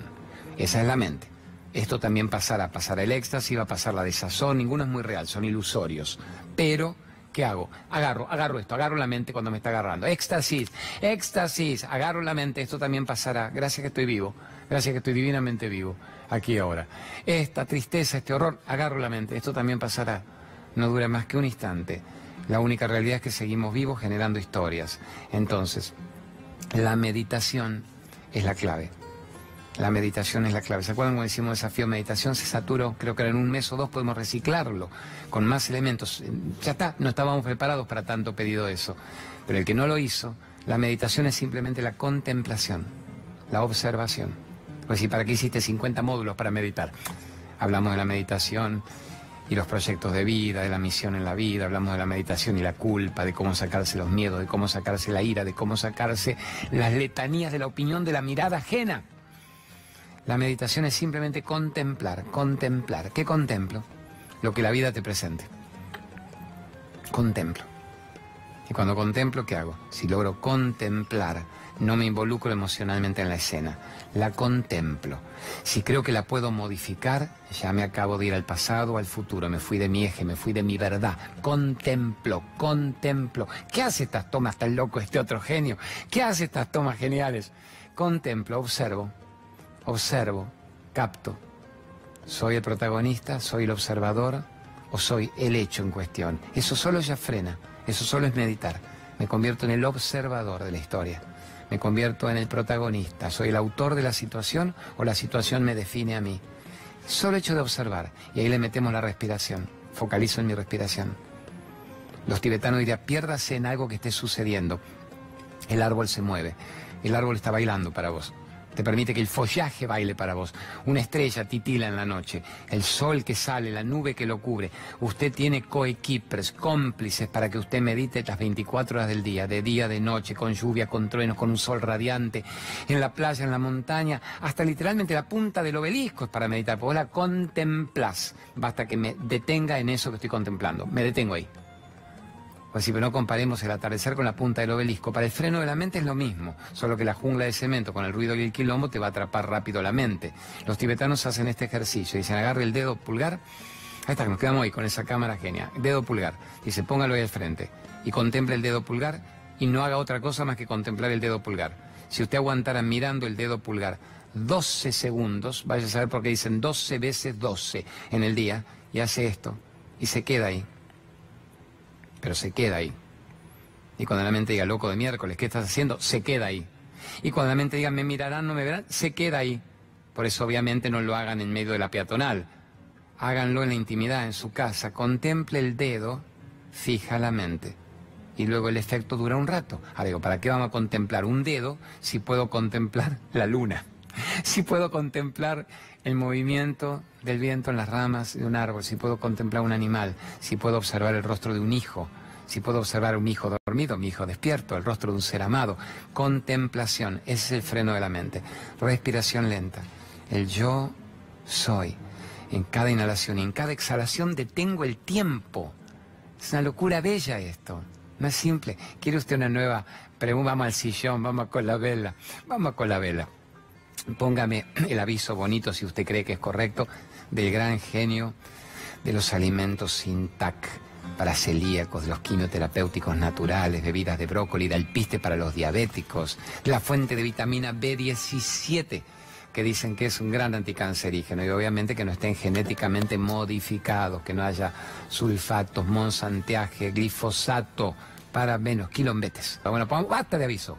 Esa es la mente. Esto también pasará, pasará el éxtasis, va a pasar la desazón, ninguno es muy real, son ilusorios. Pero, ¿qué hago? Agarro, agarro esto, agarro la mente cuando me está agarrando. Éxtasis, éxtasis, agarro la mente, esto también pasará. Gracias que estoy vivo, gracias que estoy divinamente vivo, aquí ahora. Esta tristeza, este horror, agarro la mente, esto también pasará. No dura más que un instante. La única realidad es que seguimos vivos generando historias. Entonces, la meditación es la clave. La meditación es la clave. ¿Se acuerdan cuando decimos desafío meditación? Se saturó, creo que en un mes o dos podemos reciclarlo con más elementos. Ya está, no estábamos preparados para tanto pedido eso. Pero el que no lo hizo, la meditación es simplemente la contemplación, la observación. Pues si ¿para qué hiciste 50 módulos para meditar? Hablamos de la meditación y los proyectos de vida, de la misión en la vida, hablamos de la meditación y la culpa, de cómo sacarse los miedos, de cómo sacarse la ira, de cómo sacarse las letanías de la opinión, de la mirada ajena. La meditación es simplemente contemplar, contemplar. ¿Qué contemplo? Lo que la vida te presente. Contemplo. Y cuando contemplo, ¿qué hago? Si logro contemplar, no me involucro emocionalmente en la escena, la contemplo. Si creo que la puedo modificar, ya me acabo de ir al pasado o al futuro, me fui de mi eje, me fui de mi verdad. Contemplo, contemplo. ¿Qué hace estas tomas tan loco este otro genio? ¿Qué hace estas tomas geniales? Contemplo, observo, observo, capto. ¿Soy el protagonista? ¿Soy el observador? ¿O soy el hecho en cuestión? Eso solo ya frena, eso solo es meditar. Me convierto en el observador de la historia me convierto en el protagonista, soy el autor de la situación o la situación me define a mí. Solo hecho de observar, y ahí le metemos la respiración, focalizo en mi respiración. Los tibetanos dirían, piérdase en algo que esté sucediendo. El árbol se mueve, el árbol está bailando para vos te permite que el follaje baile para vos. Una estrella titila en la noche, el sol que sale, la nube que lo cubre. Usted tiene coequippers, cómplices para que usted medite las 24 horas del día, de día, de noche, con lluvia, con truenos, con un sol radiante, en la playa, en la montaña, hasta literalmente la punta del obelisco para meditar. Vos la contemplás. Basta que me detenga en eso que estoy contemplando. Me detengo ahí. Pues sí, pero no comparemos el atardecer con la punta del obelisco. Para el freno de la mente es lo mismo, solo que la jungla de cemento con el ruido y el quilombo te va a atrapar rápido la mente. Los tibetanos hacen este ejercicio, dicen agarre el dedo pulgar, ahí está, nos quedamos ahí con esa cámara genial, dedo pulgar, dice póngalo ahí al frente y contemple el dedo pulgar y no haga otra cosa más que contemplar el dedo pulgar. Si usted aguantara mirando el dedo pulgar 12 segundos, vaya a saber por qué dicen 12 veces 12 en el día, y hace esto, y se queda ahí pero se queda ahí. Y cuando la mente diga, loco de miércoles, ¿qué estás haciendo? Se queda ahí. Y cuando la mente diga, me mirarán, no me verán, se queda ahí. Por eso obviamente no lo hagan en medio de la peatonal. Háganlo en la intimidad, en su casa. Contemple el dedo, fija la mente. Y luego el efecto dura un rato. Ahora digo, ¿para qué vamos a contemplar un dedo si puedo contemplar *laughs* la luna? *laughs* Si puedo contemplar el movimiento del viento en las ramas de un árbol, si puedo contemplar un animal, si puedo observar el rostro de un hijo, si puedo observar un hijo dormido, mi hijo despierto, el rostro de un ser amado. Contemplación, ese es el freno de la mente. Respiración lenta. El yo soy. En cada inhalación y en cada exhalación detengo el tiempo. Es una locura bella esto. No es simple. ¿Quiere usted una nueva pregunta? Vamos al sillón, vamos con la vela. Vamos con la vela. Póngame el aviso bonito, si usted cree que es correcto, del gran genio de los alimentos sin TAC para celíacos, de los quimioterapéuticos naturales, bebidas de brócoli, del alpiste para los diabéticos, la fuente de vitamina B17 que dicen que es un gran anticancerígeno y obviamente que no estén genéticamente modificados, que no haya sulfatos, monsanteaje, glifosato, para menos kilombetes. Bueno, pues, basta de aviso.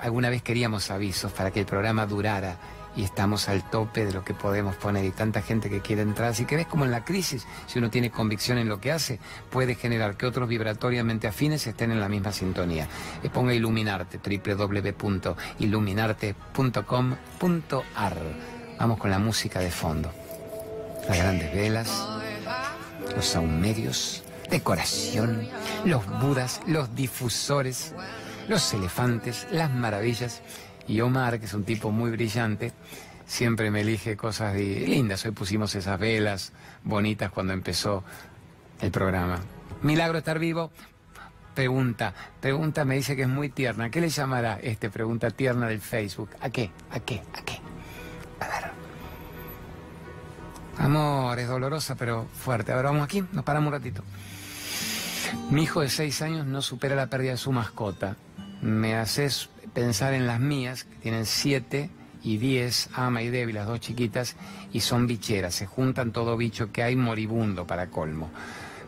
Alguna vez queríamos avisos para que el programa durara y estamos al tope de lo que podemos poner y tanta gente que quiere entrar. Así que ves como en la crisis, si uno tiene convicción en lo que hace, puede generar que otros vibratoriamente afines estén en la misma sintonía. Y ponga Iluminarte, www.iluminarte.com.ar. Vamos con la música de fondo. Las grandes velas, los saumerios, decoración, los budas, los difusores, los elefantes, las maravillas y Omar, que es un tipo muy brillante, siempre me elige cosas lindas. Hoy pusimos esas velas bonitas cuando empezó el programa. Milagro estar vivo. Pregunta, pregunta me dice que es muy tierna. ¿Qué le llamará este pregunta tierna del Facebook? ¿A qué? ¿A qué? ¿A qué? A ver. Amor, es dolorosa pero fuerte. A ver, vamos aquí, nos paramos un ratito. Mi hijo de seis años no supera la pérdida de su mascota. Me haces pensar en las mías, que tienen siete y diez, Ama y Debbie, las dos chiquitas, y son bicheras, se juntan todo bicho que hay moribundo para colmo.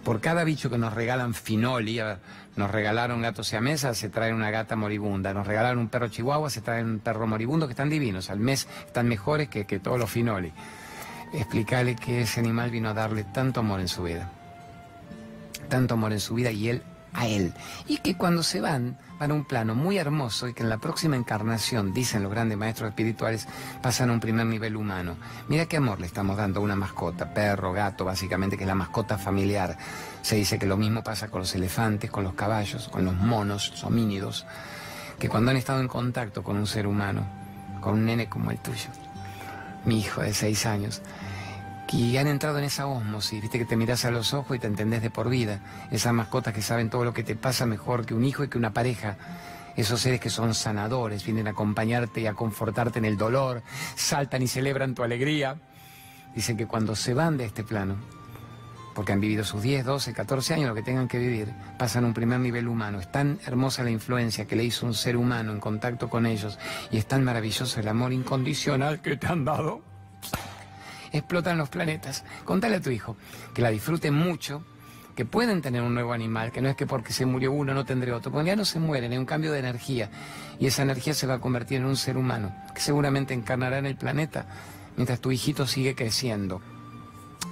Por cada bicho que nos regalan finoli, nos regalaron gatos siamesas, se traen una gata moribunda, nos regalaron un perro chihuahua, se traen un perro moribundo, que están divinos, al mes están mejores que, que todos los finoli. Explicarle que ese animal vino a darle tanto amor en su vida, tanto amor en su vida y él a él. Y que cuando se van, van a un plano muy hermoso y que en la próxima encarnación, dicen los grandes maestros espirituales, pasan a un primer nivel humano. Mira qué amor le estamos dando a una mascota, perro, gato, básicamente, que es la mascota familiar. Se dice que lo mismo pasa con los elefantes, con los caballos, con los monos, los homínidos, que cuando han estado en contacto con un ser humano, con un nene como el tuyo, mi hijo de seis años, que han entrado en esa osmosis, viste que te miras a los ojos y te entendés de por vida. Esas mascotas que saben todo lo que te pasa mejor que un hijo y que una pareja. Esos seres que son sanadores, vienen a acompañarte y a confortarte en el dolor, saltan y celebran tu alegría. Dicen que cuando se van de este plano, porque han vivido sus 10, 12, 14 años, lo que tengan que vivir, pasan un primer nivel humano. Es tan hermosa la influencia que le hizo un ser humano en contacto con ellos y es tan maravilloso el amor incondicional que te han dado explotan los planetas. Contale a tu hijo que la disfruten mucho, que pueden tener un nuevo animal, que no es que porque se murió uno no tendré otro, porque ya no se mueren, hay un cambio de energía y esa energía se va a convertir en un ser humano que seguramente encarnará en el planeta mientras tu hijito sigue creciendo.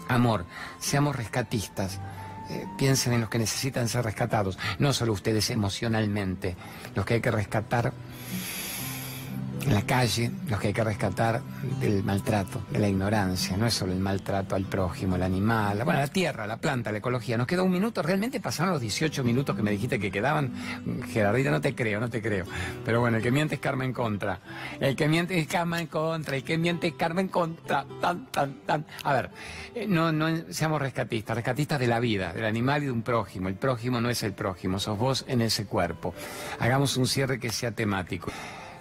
Amor, seamos rescatistas. Eh, piensen en los que necesitan ser rescatados, no solo ustedes emocionalmente, los que hay que rescatar calle, los que hay que rescatar del maltrato, de la ignorancia, no es solo el maltrato al prójimo, el animal, bueno, la tierra, la planta, la ecología. Nos queda un minuto, realmente pasaron los 18 minutos que me dijiste que quedaban. Gerardita, no te creo, no te creo. Pero bueno, el que miente es karma en contra. El que miente es karma en contra, el que miente es karma en contra. Tan, tan, tan. A ver, eh, no, no seamos rescatistas, rescatistas de la vida, del animal y de un prójimo. El prójimo no es el prójimo, sos vos en ese cuerpo. Hagamos un cierre que sea temático.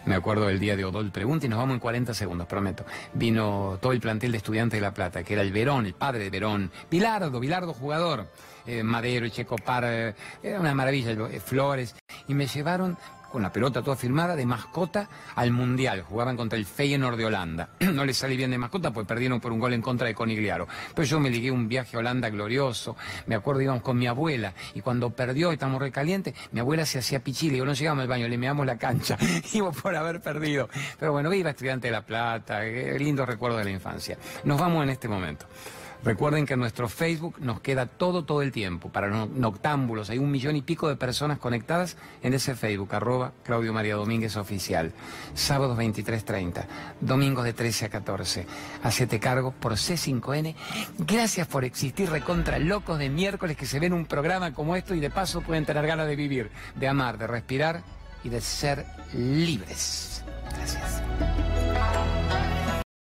Me acuerdo del día de Odol Pregunta y nos vamos en 40 segundos, prometo. Vino todo el plantel de Estudiantes de La Plata, que era el Verón, el padre de Verón. Bilardo, Bilardo jugador. Eh, Madero, Checopar, eh, era una maravilla, eh, Flores. Y me llevaron con la pelota toda firmada, de mascota al Mundial. Jugaban contra el Feyenoord de Holanda. *clears throat* no les salí bien de mascota, pues perdieron por un gol en contra de Conigliaro. Pero yo me ligué un viaje a Holanda glorioso. Me acuerdo, íbamos con mi abuela, y cuando perdió, estamos recalientes, mi abuela se hacía pichile, y no llegamos al baño, le meamos la cancha. *laughs* Íbamos por haber perdido. Pero bueno, viva Estudiante de La Plata, qué lindo recuerdo de la infancia. Nos vamos en este momento. Recuerden que en nuestro Facebook nos queda todo, todo el tiempo para noctámbulos. Hay un millón y pico de personas conectadas en ese Facebook, arroba Claudio María Domínguez Oficial. Sábados 23.30, domingos de 13 a 14. Hacete cargo por C5N. Gracias por existir, recontra locos de miércoles que se ven un programa como esto y de paso pueden tener ganas de vivir, de amar, de respirar y de ser libres.